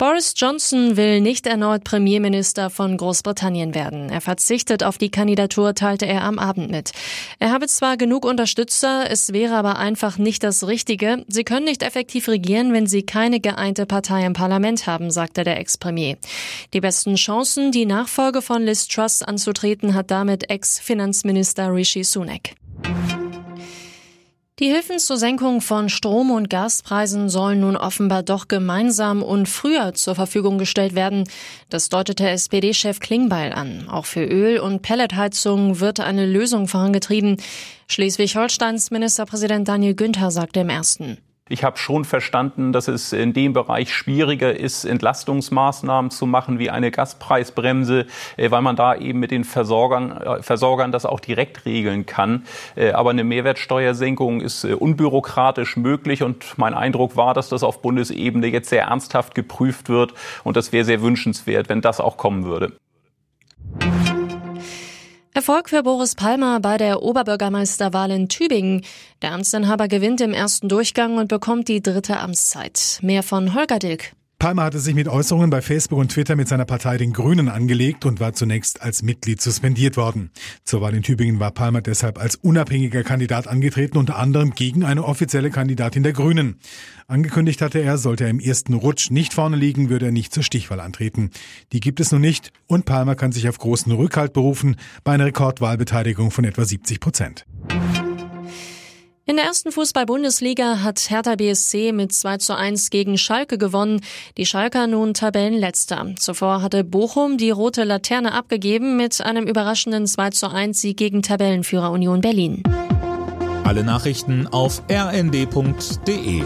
Boris Johnson will nicht erneut Premierminister von Großbritannien werden. Er verzichtet auf die Kandidatur, teilte er am Abend mit. Er habe zwar genug Unterstützer, es wäre aber einfach nicht das Richtige. Sie können nicht effektiv regieren, wenn sie keine geeinte Partei im Parlament haben, sagte der Ex-Premier. Die besten Chancen, die Nachfolge von Liz Truss anzutreten, hat damit Ex-Finanzminister Rishi Sunak. Die Hilfen zur Senkung von Strom- und Gaspreisen sollen nun offenbar doch gemeinsam und früher zur Verfügung gestellt werden. Das deutete SPD-Chef Klingbeil an. Auch für Öl- und Pelletheizungen wird eine Lösung vorangetrieben. Schleswig-Holsteins Ministerpräsident Daniel Günther sagte im ersten. Ich habe schon verstanden, dass es in dem Bereich schwieriger ist, Entlastungsmaßnahmen zu machen wie eine Gaspreisbremse, äh, weil man da eben mit den Versorgern, äh, Versorgern das auch direkt regeln kann. Äh, aber eine Mehrwertsteuersenkung ist unbürokratisch möglich und mein Eindruck war, dass das auf Bundesebene jetzt sehr ernsthaft geprüft wird und das wäre sehr wünschenswert, wenn das auch kommen würde. Erfolg für Boris Palmer bei der Oberbürgermeisterwahl in Tübingen. Der Amtsinhaber gewinnt im ersten Durchgang und bekommt die dritte Amtszeit. Mehr von Holger Dilk. Palmer hatte sich mit Äußerungen bei Facebook und Twitter mit seiner Partei den Grünen angelegt und war zunächst als Mitglied suspendiert worden. Zur Wahl in Tübingen war Palmer deshalb als unabhängiger Kandidat angetreten, unter anderem gegen eine offizielle Kandidatin der Grünen. Angekündigt hatte er, sollte er im ersten Rutsch nicht vorne liegen, würde er nicht zur Stichwahl antreten. Die gibt es nun nicht und Palmer kann sich auf großen Rückhalt berufen bei einer Rekordwahlbeteiligung von etwa 70 Prozent. In der ersten Fußball-Bundesliga hat Hertha BSC mit 2 zu 1 gegen Schalke gewonnen. Die Schalker nun Tabellenletzter. Zuvor hatte Bochum die rote Laterne abgegeben mit einem überraschenden 2 zu 1 Sieg gegen Tabellenführer Union Berlin. Alle Nachrichten auf rnd.de